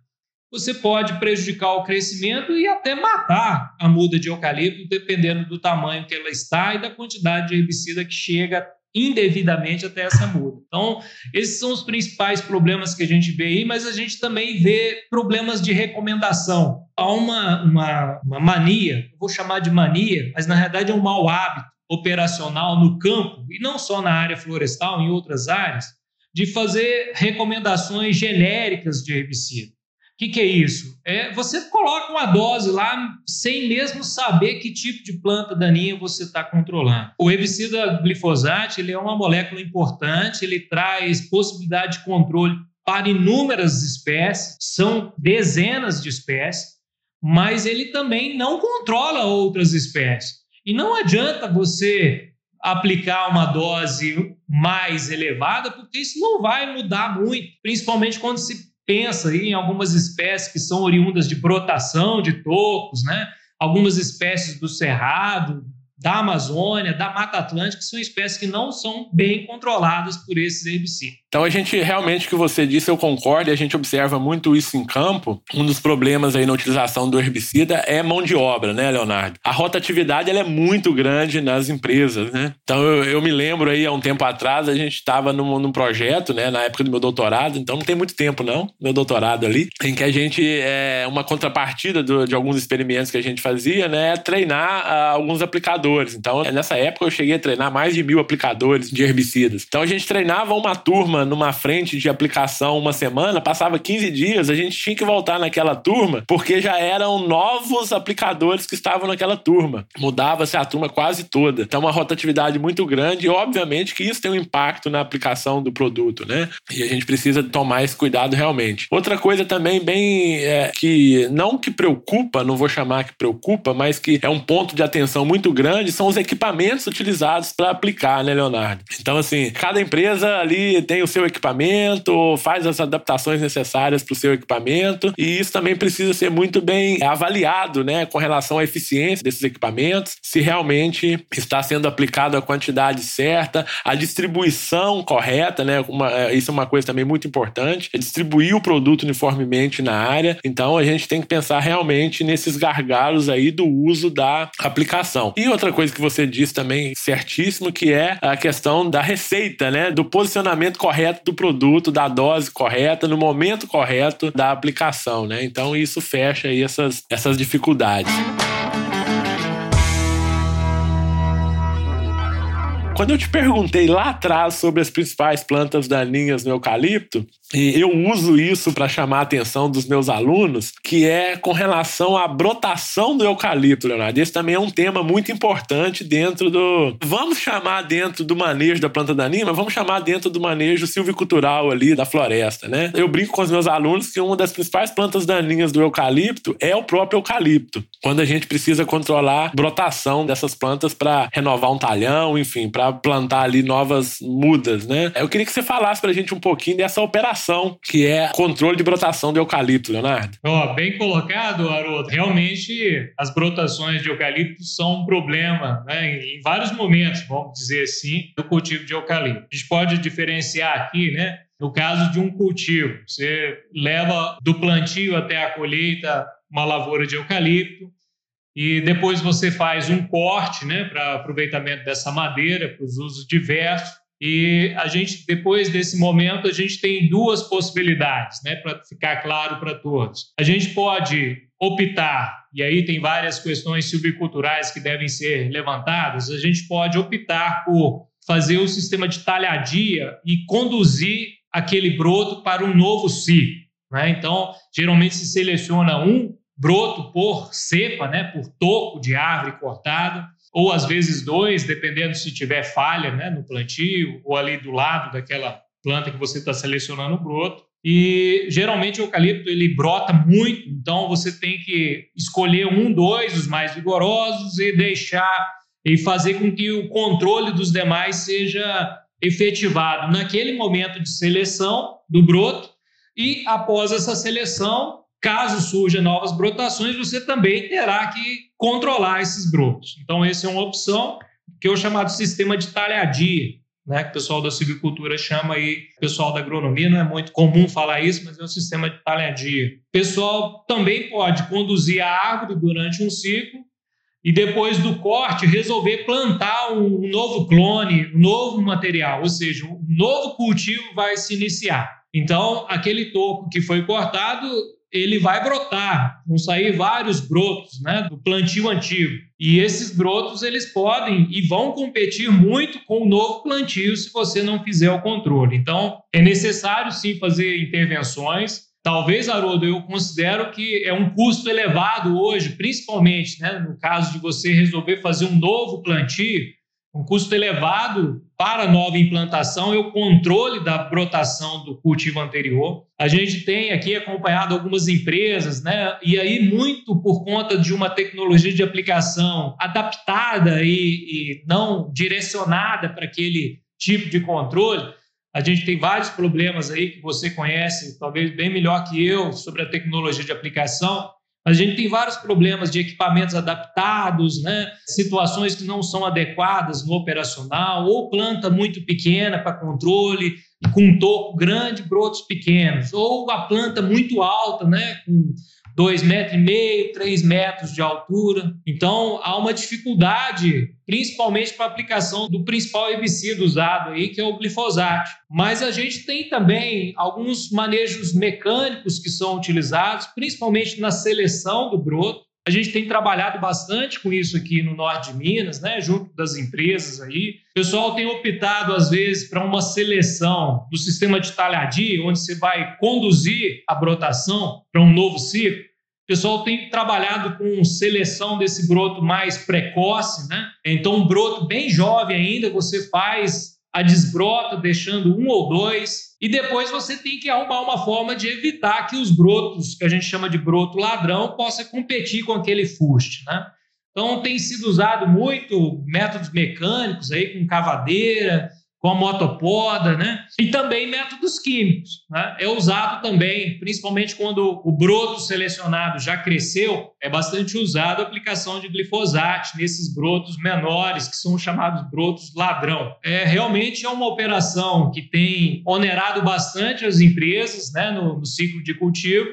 você pode prejudicar o crescimento e até matar a muda de eucalipto, dependendo do tamanho que ela está e da quantidade de herbicida que chega indevidamente até essa muda. Então, esses são os principais problemas que a gente vê aí, mas a gente também vê problemas de recomendação. Há uma, uma, uma mania, vou chamar de mania, mas na realidade é um mau hábito operacional no campo, e não só na área florestal, em outras áreas, de fazer recomendações genéricas de herbicida. O que, que, é isso? É, você coloca uma dose lá sem mesmo saber que tipo de planta daninha você está controlando. O herbicida glifosato ele é uma molécula importante, ele traz possibilidade de controle para inúmeras espécies, são dezenas de espécies, mas ele também não controla outras espécies. E não adianta você aplicar uma dose mais elevada, porque isso não vai mudar muito, principalmente quando se pensa em algumas espécies que são oriundas de brotação de tocos, né? algumas espécies do cerrado, da Amazônia, da Mata Atlântica, que são espécies que não são bem controladas por esses herbicidas. Então a gente realmente o que você disse, eu concordo, e a gente observa muito isso em campo. Um dos problemas aí na utilização do herbicida é mão de obra, né, Leonardo? A rotatividade ela é muito grande nas empresas, né? Então eu, eu me lembro aí há um tempo atrás, a gente estava num, num, projeto, né, na época do meu doutorado, então não tem muito tempo não, meu doutorado ali, em que a gente, é, uma contrapartida do, de alguns experimentos que a gente fazia, né, é treinar uh, alguns aplicadores. Então nessa época eu cheguei a treinar mais de mil aplicadores de herbicidas. Então a gente treinava uma turma turma numa frente de aplicação uma semana, passava 15 dias, a gente tinha que voltar naquela turma, porque já eram novos aplicadores que estavam naquela turma. Mudava-se a turma quase toda. Então, uma rotatividade muito grande e, obviamente, que isso tem um impacto na aplicação do produto, né? E a gente precisa tomar esse cuidado realmente. Outra coisa também bem é, que não que preocupa, não vou chamar que preocupa, mas que é um ponto de atenção muito grande são os equipamentos utilizados para aplicar, né, Leonardo? Então, assim, cada empresa ali tem o seu equipamento, faz as adaptações necessárias para o seu equipamento, e isso também precisa ser muito bem avaliado, né, com relação à eficiência desses equipamentos, se realmente está sendo aplicado a quantidade certa, a distribuição correta, né, uma, é, isso é uma coisa também muito importante, é distribuir o produto uniformemente na área, então a gente tem que pensar realmente nesses gargalos aí do uso da aplicação. E outra coisa que você disse também certíssimo, que é a questão da receita, né, do posicionamento correto correto do produto, da dose correta, no momento correto da aplicação, né? Então isso fecha aí essas, essas dificuldades. Quando eu te perguntei lá atrás sobre as principais plantas daninhas no eucalipto, e eu uso isso para chamar a atenção dos meus alunos, que é com relação à brotação do eucalipto, Leonardo. Esse também é um tema muito importante dentro do. Vamos chamar dentro do manejo da planta daninha, mas vamos chamar dentro do manejo silvicultural ali da floresta, né? Eu brinco com os meus alunos que uma das principais plantas daninhas do eucalipto é o próprio eucalipto. Quando a gente precisa controlar a brotação dessas plantas para renovar um talhão, enfim, para plantar ali novas mudas, né? Eu queria que você falasse para a gente um pouquinho dessa operação que é controle de brotação do eucalipto, Leonardo. Oh, bem colocado, Haroldo. Realmente, as brotações de eucalipto são um problema né, em vários momentos, vamos dizer assim, do cultivo de eucalipto. A gente pode diferenciar aqui, né? No caso de um cultivo, você leva do plantio até a colheita uma lavoura de eucalipto e depois você faz um corte né, para aproveitamento dessa madeira para os usos diversos. E a gente, depois desse momento, a gente tem duas possibilidades, né, para ficar claro para todos. A gente pode optar, e aí tem várias questões silviculturais que devem ser levantadas, a gente pode optar por fazer o sistema de talhadia e conduzir aquele broto para um novo ciclo. Né? Então, geralmente se seleciona um broto por cepa, né? por toco de árvore cortada, ou às vezes dois, dependendo se tiver falha né? no plantio, ou ali do lado daquela planta que você está selecionando o broto. E geralmente o eucalipto ele brota muito, então você tem que escolher um, dois, os mais vigorosos, e deixar e fazer com que o controle dos demais seja efetivado naquele momento de seleção do broto e após essa seleção, caso surjam novas brotações, você também terá que controlar esses brotos. Então, essa é uma opção que é o chamado sistema de talhadia, né, que o pessoal da silvicultura chama aí, o pessoal da agronomia, não é muito comum falar isso, mas é um sistema de talhadia. O pessoal também pode conduzir a árvore durante um ciclo e depois do corte resolver plantar um novo clone, um novo material, ou seja, um novo cultivo vai se iniciar. Então, aquele toco que foi cortado, ele vai brotar, vão sair vários brotos, né, do plantio antigo. E esses brotos eles podem e vão competir muito com o novo plantio se você não fizer o controle. Então, é necessário sim fazer intervenções Talvez, Haroldo, eu considero que é um custo elevado hoje, principalmente né, no caso de você resolver fazer um novo plantio, um custo elevado para nova implantação é o controle da brotação do cultivo anterior. A gente tem aqui acompanhado algumas empresas, né? E aí, muito por conta de uma tecnologia de aplicação adaptada e, e não direcionada para aquele tipo de controle, a gente tem vários problemas aí que você conhece, talvez bem melhor que eu, sobre a tecnologia de aplicação. A gente tem vários problemas de equipamentos adaptados, né? situações que não são adequadas no operacional, ou planta muito pequena para controle, com um toco grande, brotos pequenos, ou a planta muito alta, né? com dois metros e meio, três metros de altura. Então, há uma dificuldade, principalmente para a aplicação do principal herbicida usado aí, que é o glifosato. Mas a gente tem também alguns manejos mecânicos que são utilizados, principalmente na seleção do broto. A gente tem trabalhado bastante com isso aqui no norte de Minas, né, junto das empresas aí. O pessoal tem optado, às vezes, para uma seleção do sistema de talhadia, onde você vai conduzir a brotação para um novo ciclo. O pessoal tem trabalhado com seleção desse broto mais precoce, né? Então, um broto bem jovem ainda, você faz a desbrota, deixando um ou dois, e depois você tem que arrumar uma forma de evitar que os brotos, que a gente chama de broto ladrão, possa competir com aquele fuste, né? Então, tem sido usado muito métodos mecânicos aí, com cavadeira, com a motopoda, né? E também métodos químicos, né? É usado também, principalmente quando o broto selecionado já cresceu, é bastante usado a aplicação de glifosato nesses brotos menores, que são chamados brotos ladrão. É realmente é uma operação que tem onerado bastante as empresas, né, no, no ciclo de cultivo,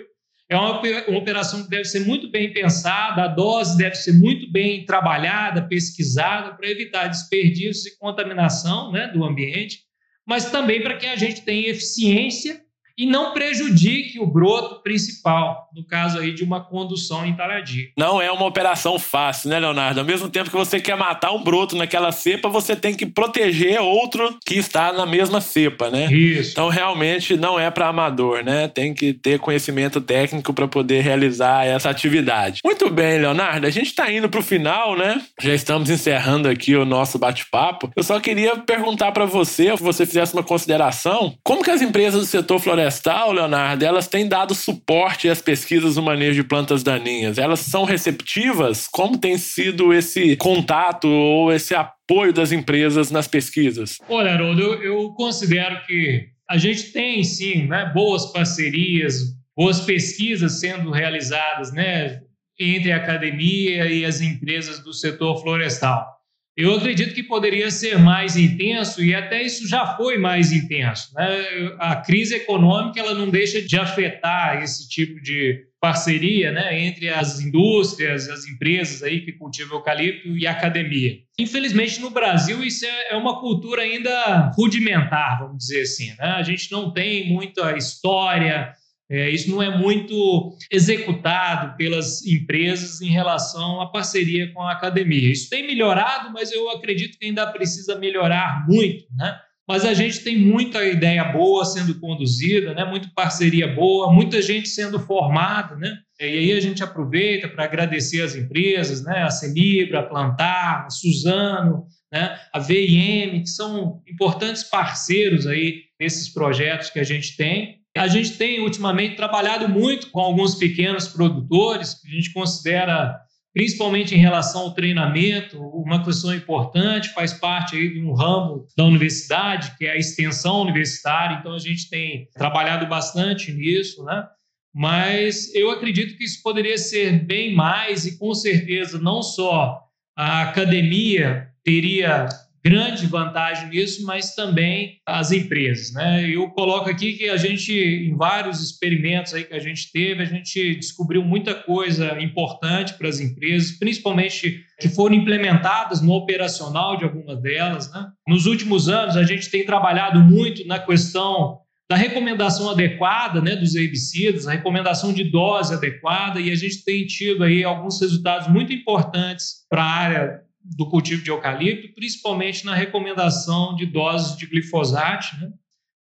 é uma, uma, operação que deve ser muito bem pensada, a dose deve ser muito bem trabalhada, pesquisada, para evitar desperdício e contaminação né, do ambiente, mas também para que a gente tenha eficiência e não prejudique o broto principal, no caso aí de uma condução em taladia. Não é uma operação fácil, né, Leonardo? Ao mesmo tempo que você quer matar um broto naquela cepa, você tem que proteger outro que está na mesma cepa, né? Isso. Então, realmente não é para amador, né? Tem que ter conhecimento técnico para poder realizar essa atividade. Muito bem, Leonardo, a gente está indo para o final, né? Já estamos encerrando aqui o nosso bate-papo. Eu só queria perguntar para você, se você fizesse uma consideração, como que as empresas do setor florestal florestal, Leonardo, elas têm dado suporte suporte às pesquisas no manejo de plantas daninhas? Elas são receptivas? Como tem sido esse contato ou esse apoio das empresas nas pesquisas? Olha, Haroldo, eu, eu considero que a gente tem sim né, boas parcerias, boas pesquisas sendo realizadas né, entre a academia e as empresas do setor florestal. Eu acredito que poderia ser mais intenso e até isso já foi mais intenso. Né? A crise econômica ela não deixa de afetar esse tipo de parceria né, entre as indústrias, as empresas aí que cultivam eucalipto e a academia. Infelizmente, no Brasil, isso é, é uma cultura ainda rudimentar, vamos dizer assim. Né? A gente não tem muita história, é, isso não é muito executado pelas empresas em relação à parceria com a academia. Isso tem melhorado, mas eu acredito que ainda precisa melhorar muito, né? Mas a gente tem muita ideia boa sendo conduzida, né? Muita parceria boa, muita gente sendo formada, né? E aí a gente aproveita para agradecer as empresas, né? A Celibra, a Plantar, a Suzano, né? A VIM, que são importantes parceiros aí nesses projetos que a gente tem. A gente tem ultimamente trabalhado muito com alguns pequenos produtores, que a gente considera, principalmente em relação ao treinamento, uma questão importante, faz parte aí de um ramo da universidade, que é a extensão universitária, então a gente tem trabalhado bastante nisso, né? Mas eu acredito que isso poderia ser bem mais e com certeza não só a academia teria grande vantagem nisso, mas também as empresas. Né? Eu coloco aqui que a gente, em vários experimentos aí que a gente teve, a gente descobriu muita coisa importante para as empresas, principalmente que foram implementadas no operacional de algumas delas. Né? Nos últimos anos, a gente tem trabalhado muito na questão da recomendação adequada né, dos herbicidas, a recomendação de dose adequada, e a gente tem tido aí alguns resultados muito importantes para a área do cultivo de eucalipto, principalmente na recomendação de doses de glifosato. Né?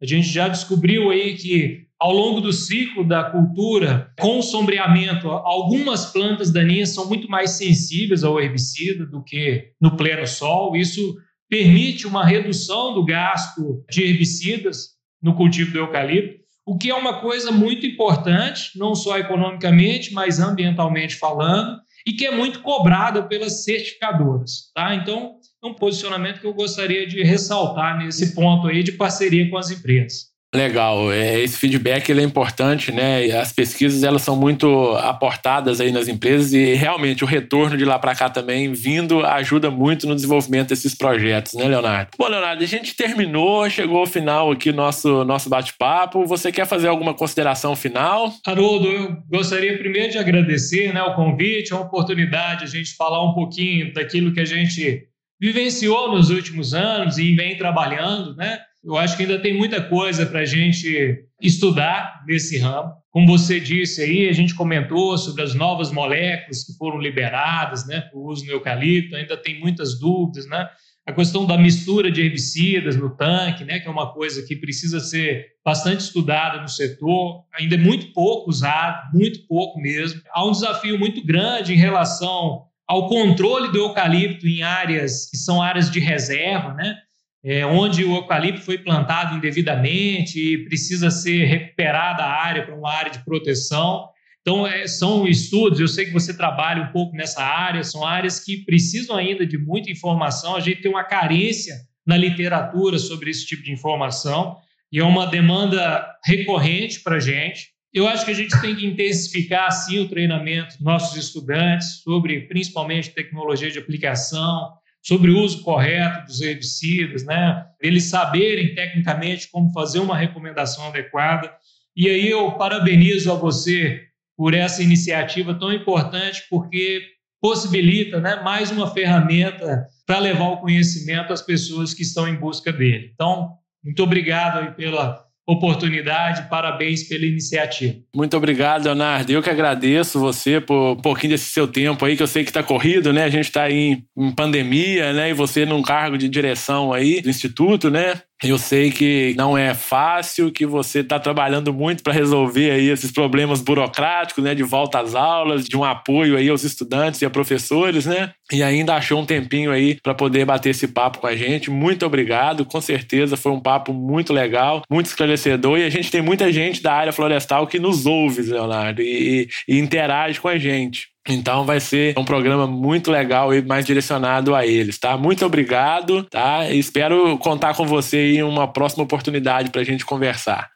A gente já descobriu aí que ao longo do ciclo da cultura, com sombreamento, algumas plantas daninhas são muito mais sensíveis ao herbicida do que no pleno sol. Isso permite uma redução do gasto de herbicidas no cultivo do eucalipto, o que é uma coisa muito importante, não só economicamente, mas ambientalmente falando, e que é muito cobrada pelas certificadoras. Tá? Então, é um posicionamento que eu gostaria de ressaltar nesse ponto aí de parceria com as empresas. Legal, é, esse feedback ele é importante, né? As pesquisas elas são muito aportadas aí nas empresas e realmente o retorno de lá para cá também vindo ajuda muito no desenvolvimento desses projetos, né, Leonardo? Bom, Leonardo, a gente terminou, chegou ao final aqui nosso nosso bate-papo. Você quer fazer alguma consideração final? Haroldo, eu gostaria primeiro de agradecer, né, o convite, a oportunidade a gente falar um pouquinho daquilo que a gente vivenciou nos últimos anos e vem trabalhando, né? Eu acho que ainda tem muita coisa para a gente estudar nesse ramo. Como você disse aí, a gente comentou sobre as novas moléculas que foram liberadas né, para o uso no eucalipto, ainda tem muitas dúvidas, né? A questão da mistura de herbicidas no tanque, né, que é uma coisa que precisa ser bastante estudada no setor, ainda é muito pouco usado, muito pouco mesmo. Há um desafio muito grande em relação ao controle do eucalipto em áreas que são áreas de reserva, né? É, onde o eucalipto foi plantado indevidamente e precisa ser recuperada a área para uma área de proteção. Então, é, são estudos, eu sei que você trabalha um pouco nessa área, são áreas que precisam ainda de muita informação, a gente tem uma carência na literatura sobre esse tipo de informação e é uma demanda recorrente para a gente. Eu acho que a gente tem que intensificar, sim, o treinamento dos nossos estudantes sobre, principalmente, tecnologia de aplicação, sobre o uso correto dos herbicidas, né? Eles saberem tecnicamente como fazer uma recomendação adequada. E aí eu parabenizo a você por essa iniciativa tão importante, porque possibilita né, mais uma ferramenta para levar o conhecimento às pessoas que estão em busca dele. Então, muito obrigado pela oportunidade. Parabéns pela iniciativa. Muito obrigado, Leonardo. Eu que agradeço você por um pouquinho desse seu tempo aí, que eu sei que está corrido, né? A gente está em, em pandemia, né? E você num cargo de direção aí do Instituto, né? Eu sei que não é fácil, que você está trabalhando muito para resolver aí esses problemas burocráticos, né, de volta às aulas, de um apoio aí aos estudantes e a professores, né? E ainda achou um tempinho aí para poder bater esse papo com a gente. Muito obrigado, com certeza foi um papo muito legal, muito esclarecedor e a gente tem muita gente da área florestal que nos ouve, Leonardo, e, e interage com a gente. Então vai ser um programa muito legal e mais direcionado a eles, tá? Muito obrigado, tá? Espero contar com você em uma próxima oportunidade para a gente conversar.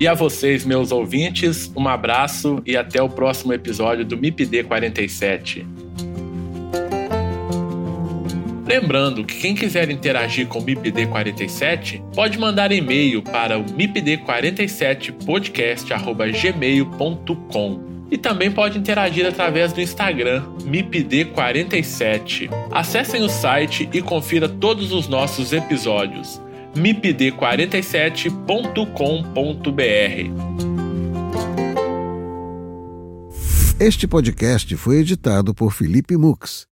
E a vocês, meus ouvintes, um abraço e até o próximo episódio do MIPD 47. Lembrando que quem quiser interagir com o MIPD 47 pode mandar e-mail para o mipd47podcast@gmail.com e também pode interagir através do Instagram MIPD47. Acessem o site e confira todos os nossos episódios mipd47.com.br. Este podcast foi editado por Felipe Mux